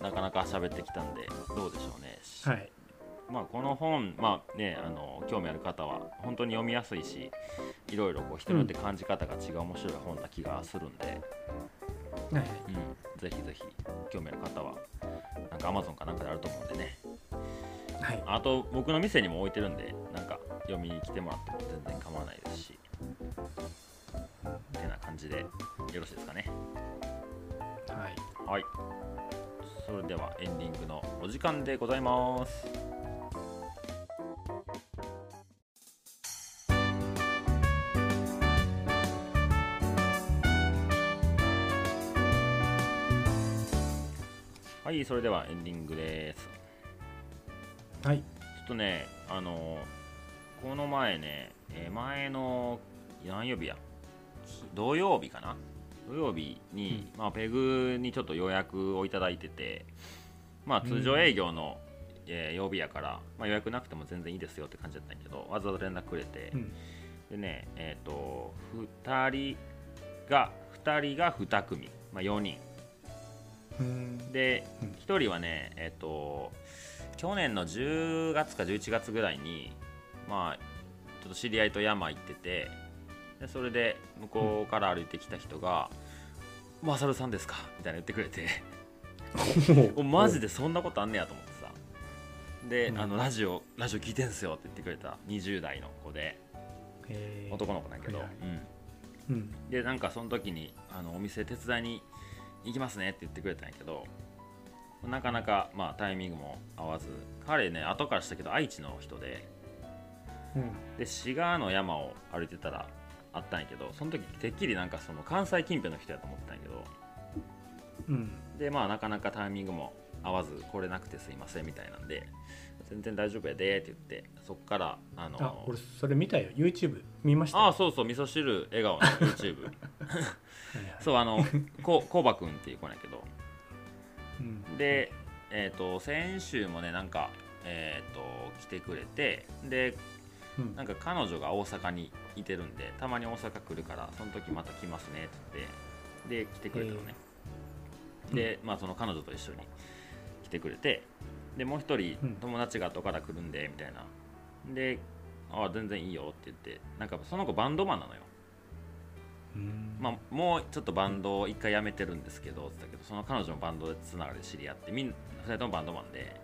あなかなか喋ってきたんでどうでしょうね、はい。まあこの本まあねあの興味ある方は本当に読みやすいしいろいろこう人によって感じ方が違う面白い本な気がするんで、はい。うん、ぜひぜひ興味ある方はなんか Amazon かなんかであると思うんでね。はい。あと僕の店にも置いてるんでなんか読みに来てもらっても全然構わないですし。ってな感じでよろしいですかね。はい。はい。それではエンディングのお時間でございますはいそれではエンディングです。はい。ちょっとね、あのこの前ね、えー前の何曜日や？土曜日かな？土曜日に、まあ、ペグにちょっと予約をいただいてて、まあ、通常営業の、えー曜日やから、まあ、予約なくても全然いいですよって感じだったんやけどわざわざ連絡くれて、うん。でねえっ、と2人が2人が2組、まあ、4人。うんでうん。1人はねえっ、と去年の10月か11月ぐらいにまあちょっと知り合いと山行っててでそれで向こうから歩いてきた人が「マサルさんですか?」みたいな言ってくれて。お マジでそんなことあんねやと思ってさ。で、うん。あのラジオラジオ聞いてんすよって言ってくれた。20代の子で。男の子なんやけど、はいはい。うん。うん。でなんかその時にあのお店手伝いに行きますねって言ってくれたんやけどなかなか、まあ、タイミングも合わず彼ね後からしたけど愛知の人でうん。で滋賀の山を歩いてたらあったんやけどその時てっきりなんかその関西近辺の人やと思ってたんやけどうん。でまあなかなかタイミングも合わず来れなくてすいませんみたいなんで全然大丈夫やでって言って。そっからあのあ俺それ見たよ。YouTube 見ましたあそうそう味噌汁笑顔の YouTube そうあのここうばくんっていう子なんやけど。うん。で、えー、と先週もねなんか、えー、と来てくれてでうん。なんか彼女が大阪にいてるんでたまに大阪来るからその時また来ますねって言ってで来てくれたのね、えー。で、まあその彼女と一緒に来てくれてでもう一人うん。友達が後から来るんでみたいな。でああ全然いいよって言ってなんかその子バンドマンなのよ。うん。まあ、もうちょっとバンドを一回やめてるんですけどって言ったけどその彼女もバンドでつながりで知り合ってみんな2人ともバンドマンで。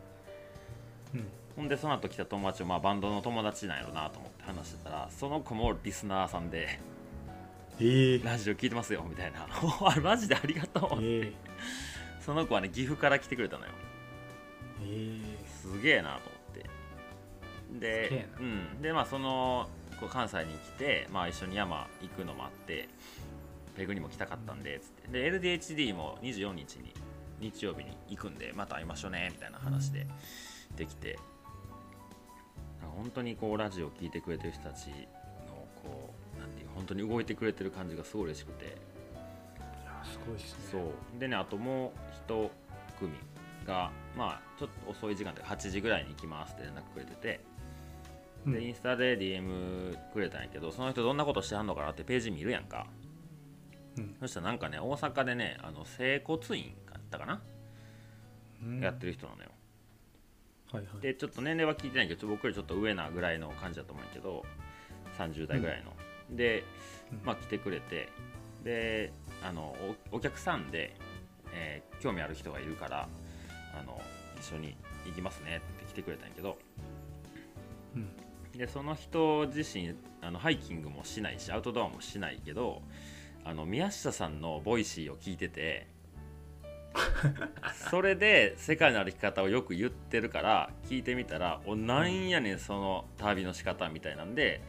うん。ほんでその後来た友達もまあバンドの友達なんやろなと思って話してたらその子もリスナーさんでえーラジオ聞いてますよみたいな。あマジでありがとう、えーその子はね岐阜から来てくれたのよ。えーすげえなと思って。で,、うん、でまあそのこう関西に来て、まあ、一緒に山行くのもあってペグにも来たかったんでつって。で LDHD も24日に日曜日に行くんでまた会いましょうねみたいな話でできて。本当にこうラジオ聞いてくれてる人たちのこうなんていう本当に動いてくれてる感じがすごい嬉しくて。いやすごいですね。そう。でねあともう一組がまあちょっと遅い時間で8時ぐらいに行きますって連絡くれてて。うん。でインスタで DM くれたんやけどその人どんなことしてはんのかなってページ見るやんか。うん。そしたらなんかね大阪でねあの整骨院だったかな、うん。やってる人なのよ。はいはい。でちょっと年齢は聞いてないけど僕よりちょっと上なぐらいの感じだと思うんやけど30代ぐらいの、でうん。まあ来てくれて。であのおお客さんで、えー興味ある人がいるからあの一緒に行きますねって来てくれたんやけど。うん。でその人自身あのハイキングもしないしアウトドアもしないけどあの宮下さんの Voicy を聞いてて それで世界の歩き方をよく言ってるから聞いてみたらおなんやねんその旅の仕方みたいなんで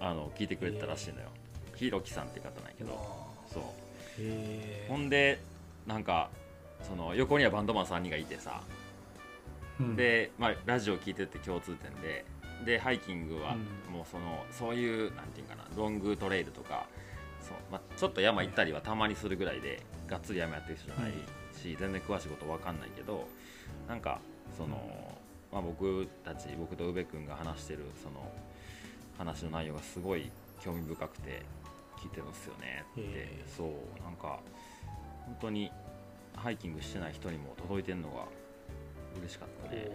あの聞いてくれてたらしいのよ、ひろきさんって方なんやけど。そう。へほんでなんかその横にはバンドマン3人がいてさ。うん。で、まあ、ラジオ聞いてって共通点で。でハイキングはうん。もうそのそういうなんていうかなロングトレイルとかそう、まあ、ちょっと山行ったりはたまにするぐらいでがっつり山やってる人じゃないし、全然詳しいことわかんないけどなんかその、まあ、僕たち僕と宇部君が話してるその話の内容がすごい興味深くて聞いてるんですよねって、そうなんか本当にハイキングしてない人にも届いてるのが嬉しかったね。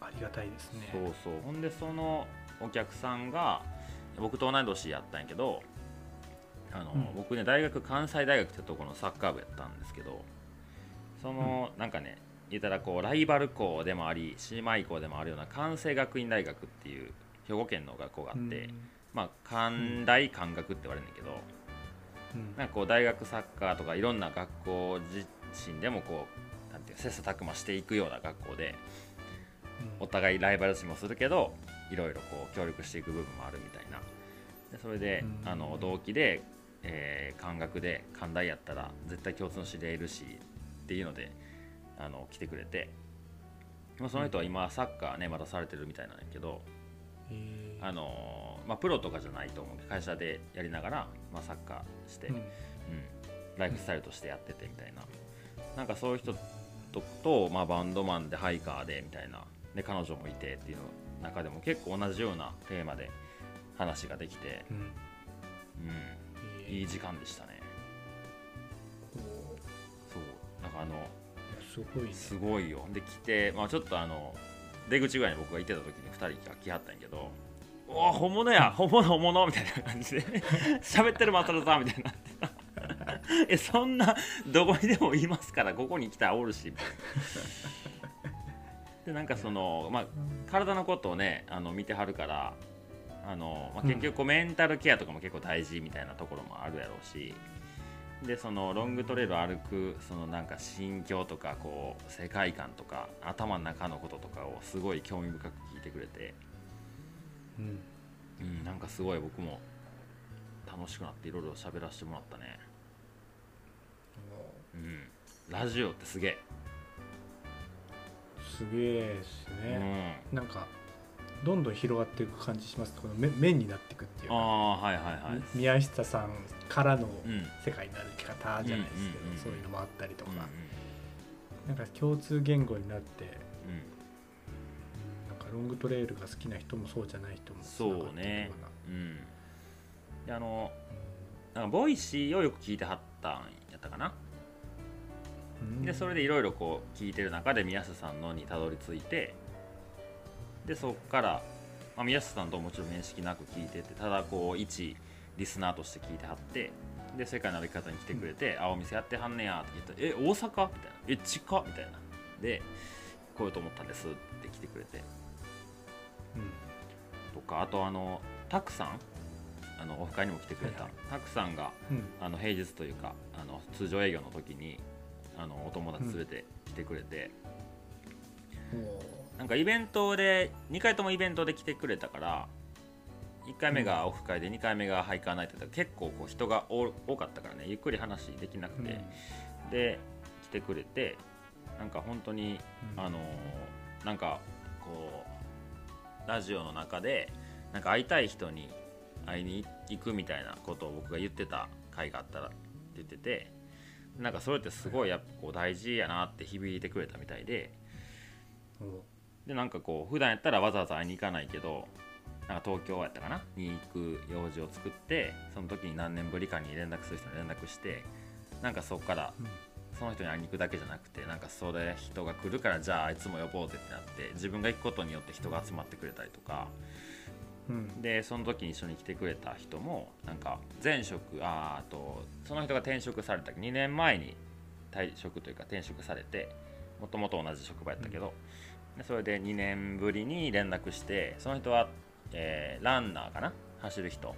うん。ありがたいですね。そうそう。ほんでそのお客さんが僕と同い年やったんやけどあの、うん。僕ね大学関西大学ってところのサッカー部やったんですけどその、なんかね言ったらこうライバル校でもあり姉妹校でもあるような関西学院大学っていう兵庫県の学校があって、まあ関大関学って言われるんだけど、うんうんなんかこう大学サッカーとかいろんな学校自身でもこうなんていう切磋琢磨していくような学校でうん。お互いライバル視もするけどいろいろこう協力していく部分もあるみたいな。でそれで、うん。あの同期で、えー、関学で関大やったら絶対共通の知り合いいるしっていうのであの来てくれて、まあ、その人は今サッカーねまだされてるみたいなんやけど、あのまあ、プロとかじゃないと思う。けど会社でやりながら、まあ、サッカーして、うん。うん、ライフスタイルとしてやっててみたいな。なんかそういう人とと、まあ、バンドマンでハイカーでみたいな。で彼女もいてっていうの中でも結構同じようなテーマで話ができて、うん。うん、いい時間でしたね。なんかあのすごいね。すごいよ。で来て、まあ、ちょっとあの出口ぐらいに僕がいてた時に2人が来はったんやけど「おお本物や本物本物」みたいな感じで。喋ってるマサルさんみたいにな。っ てえそんなどこにでもいますからここに来たらおるしみたいな。でなんかその、まあ、体のことをねあの見てはるからあの、まあ、結局こうメンタルケアとかも結構大事みたいなところもあるやろうしでそのロングトレイルを歩くそのなんか心境とかこう世界観とか頭の中のこととかをすごい興味深く聞いてくれて、うん。うん、なんかすごい僕も楽しくなっていろいろ喋らせてもらったね、うん、ラジオってすげえ、すげえですうね、ん、なんかどんどん広がっていく感じします。この面面になっていくっていうか。ああはいはいはい。み宮下さんからのうん。世界の歩き方じゃないですけど、うんうんうんうん。そういうのもあったりとか、うん。なんか共通言語になって、うんかロングトレイルが好きな人もそうじゃない人もそうね。うん。であのなんか Voicy をよく聞いてはったんやったかな。うん。でそれでいろいろこう聞いてる中で宮下さんのにたどり着いてでそこから、まあ、宮下さんともちろん面識なく聞いててただこう一リスナーとして聞いてはってで世界の歩き方に来てくれて「あお店やってはんねや」って言ったら「え大阪?」みたいな「え近っ?」みたいな。で来ようと思ったんですって来てくれて。うんとかあとあのタクさんあのオフ会にも来てくれた、はいはい。タクさんがうん。あの平日というかあの通常営業の時にあのお友達連れて来てくれて、なんかイベントで2回ともイベントで来てくれたから1回目がオフ会で2回目がハイカーナイトで結構こう人が多多かったからねゆっくり話できなくて、で来てくれてなんか本当にうん。あのーなんかこうラジオの中でなんか会いたい人に会いに行くみたいなことを僕が言ってた回があったらって言っててなんかそれってすごいやっぱこう大事やなって響いてくれたみたいで。おでなんかこう普段やったらわざわざ会いに行かないけどなんか東京やったかな？に行く用事を作ってその時に何年ぶりかに連絡する人に連絡してなんかそこからうんその人に会いに行くだけじゃなくてなんかそれ人が来るからじゃああいつも呼ぼうぜってなって自分が行くことによって人が集まってくれたりとか。うん。でその時に一緒に来てくれた人もなんか前職あとその人が転職された2年前に退職というか転職されてもともと同じ職場やったけど、でそれで2年ぶりに連絡してその人は、えーランナーかな？走る人。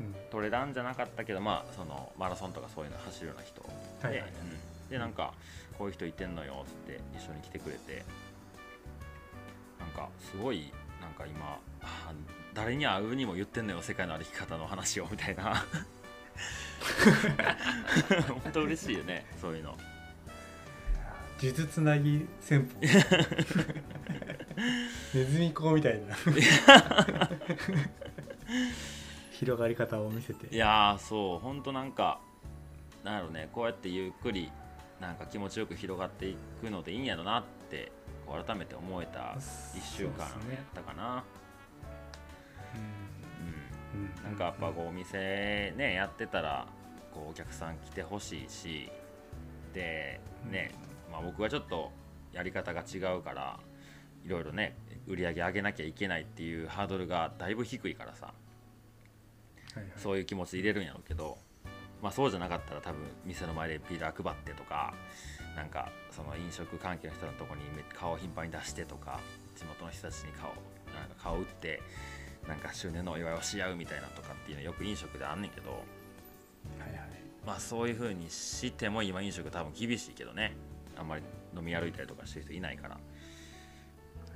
うん。トレランじゃなかったけどまあそのマラソンとかそういうの走るような人で,、はいはいうんでなんかこういう人いてんのよって一緒に来てくれてなんかすごいなんか今あ誰に会うにも言ってんのよ世界の歩き方の話をみたいな。本当嬉しいよねそういうの。数珠つなぎ戦法。ネズミ講みたいな。広がり方を見せて。いやーそう本当なんかなんやろね。こうやってゆっくりなんか気持ちよく広がっていくのでいいんやろなってこう改めて思えた1週間やったかな。うん。うん。なんかやっぱこうお店ねやってたらこうお客さん来てほしいしでね、まあ、僕はちょっとやり方が違うからいろいろね売り上げ上げなきゃいけないっていうハードルがだいぶ低いからさ。はいはい。そういう気持ちで入れるんやろうけど、まあ、そうじゃなかったら多分店の前でピーラー配ってとかなんかその飲食関係の人のとこにめ顔を頻繁に出してとか地元の人たちに顔なんか顔打ってなんか周年のお祝いをし合うみたいなとかっていうのよく飲食であんねんけど、はいはい。まあ、そういう風にしても今飲食多分厳しいけどねあんまり飲み歩いたりとかしてる人いないから。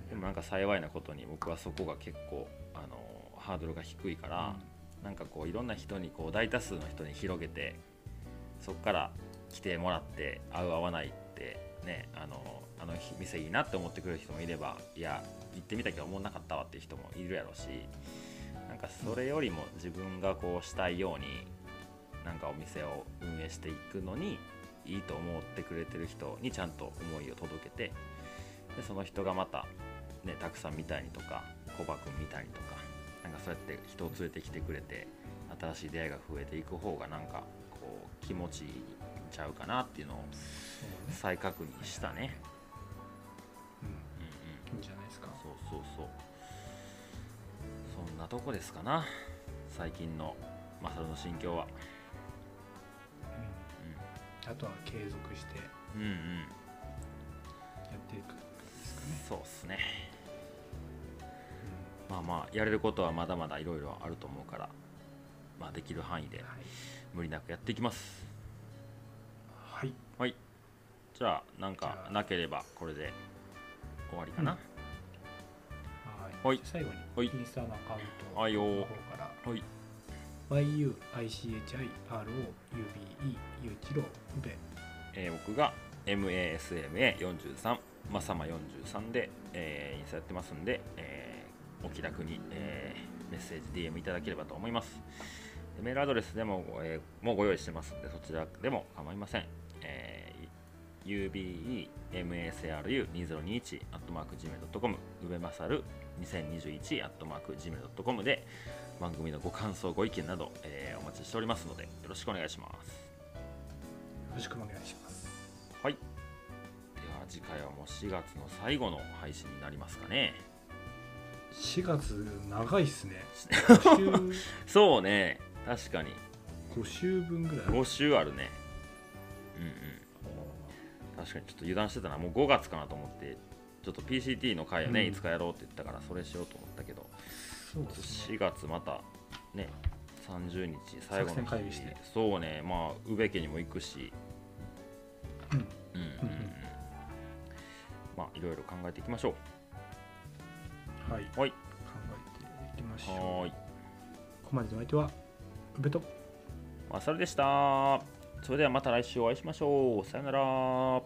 でもなんか幸いなことに僕はそこが結構あのハードルが低いから、なんかこういろんな人にこう大多数の人に広げてそこから来てもらって合う合わないってねあのあの店いいなって思ってくれる人もいればいや行ってみたけど思んなかったわっていう人もいるやろうしなんかそれよりも自分がこうしたいようになんかお店を運営していくのにいいと思ってくれてる人にちゃんと思いを届けてでその人がまたねたくさんみたいにとかコバ君みたいにとかなんかそうやって人を連れてきてくれて新しい出会いが増えていく方がなんかこう気持ちいいんちゃうかなっていうのを再確認したね。うん。うんうんいいんじゃないですか。そうそうそう。そんなとこですかな。最近のマサルの心境は。うん。あとは継続してやうんうん。うんっていくんですかね。そうっすね。まあまあやれることはまだまだいろいろあると思うからまあできる範囲ではい。無理なくやっていきます。はい。はい。じゃあなんかなければこれで終わりかな、はい。はい。最後にはい。インスタのアカウントの方から。はい。YUICHIROUBE ゆうちろうべえー僕が MASMA43 まさま43で、えーインスタやってますんで、えーお気楽に、えーメッセージ DM いただければと思いますでメールアドレスでも、えーもうご用意してますんでそちらでも構いません、えー UBEMASRU2021 アットマーク Gmail.com うべまさる2021アットマーク Gmail.com で番組のご感想ご意見など、えーお待ちしておりますのでよろしくお願いしますよろしくお願いしますはい。では次回はもう4月の最後の配信になりますかね。4月長いっすね。5 週そうね、確かに。5週分ぐらい5週あるね。うんうん。確かにちょっと油断してたな。もう5月かなと思って、ちょっと PCT の回をね、うん。いつかやろうって言ったからそれしようと思ったけど、そうね。4月またね、30日最後の作戦会議して。そうね、まあ、宇部家にも行くし、うん。うんうんうん。まあ、いろいろ考えていきましょはい、考はいえていきましょはい。ここまでのお相手は宇部とマサルでした。それではまた来週お会いしましょう。さよなら。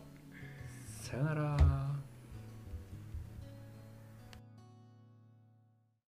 さよなら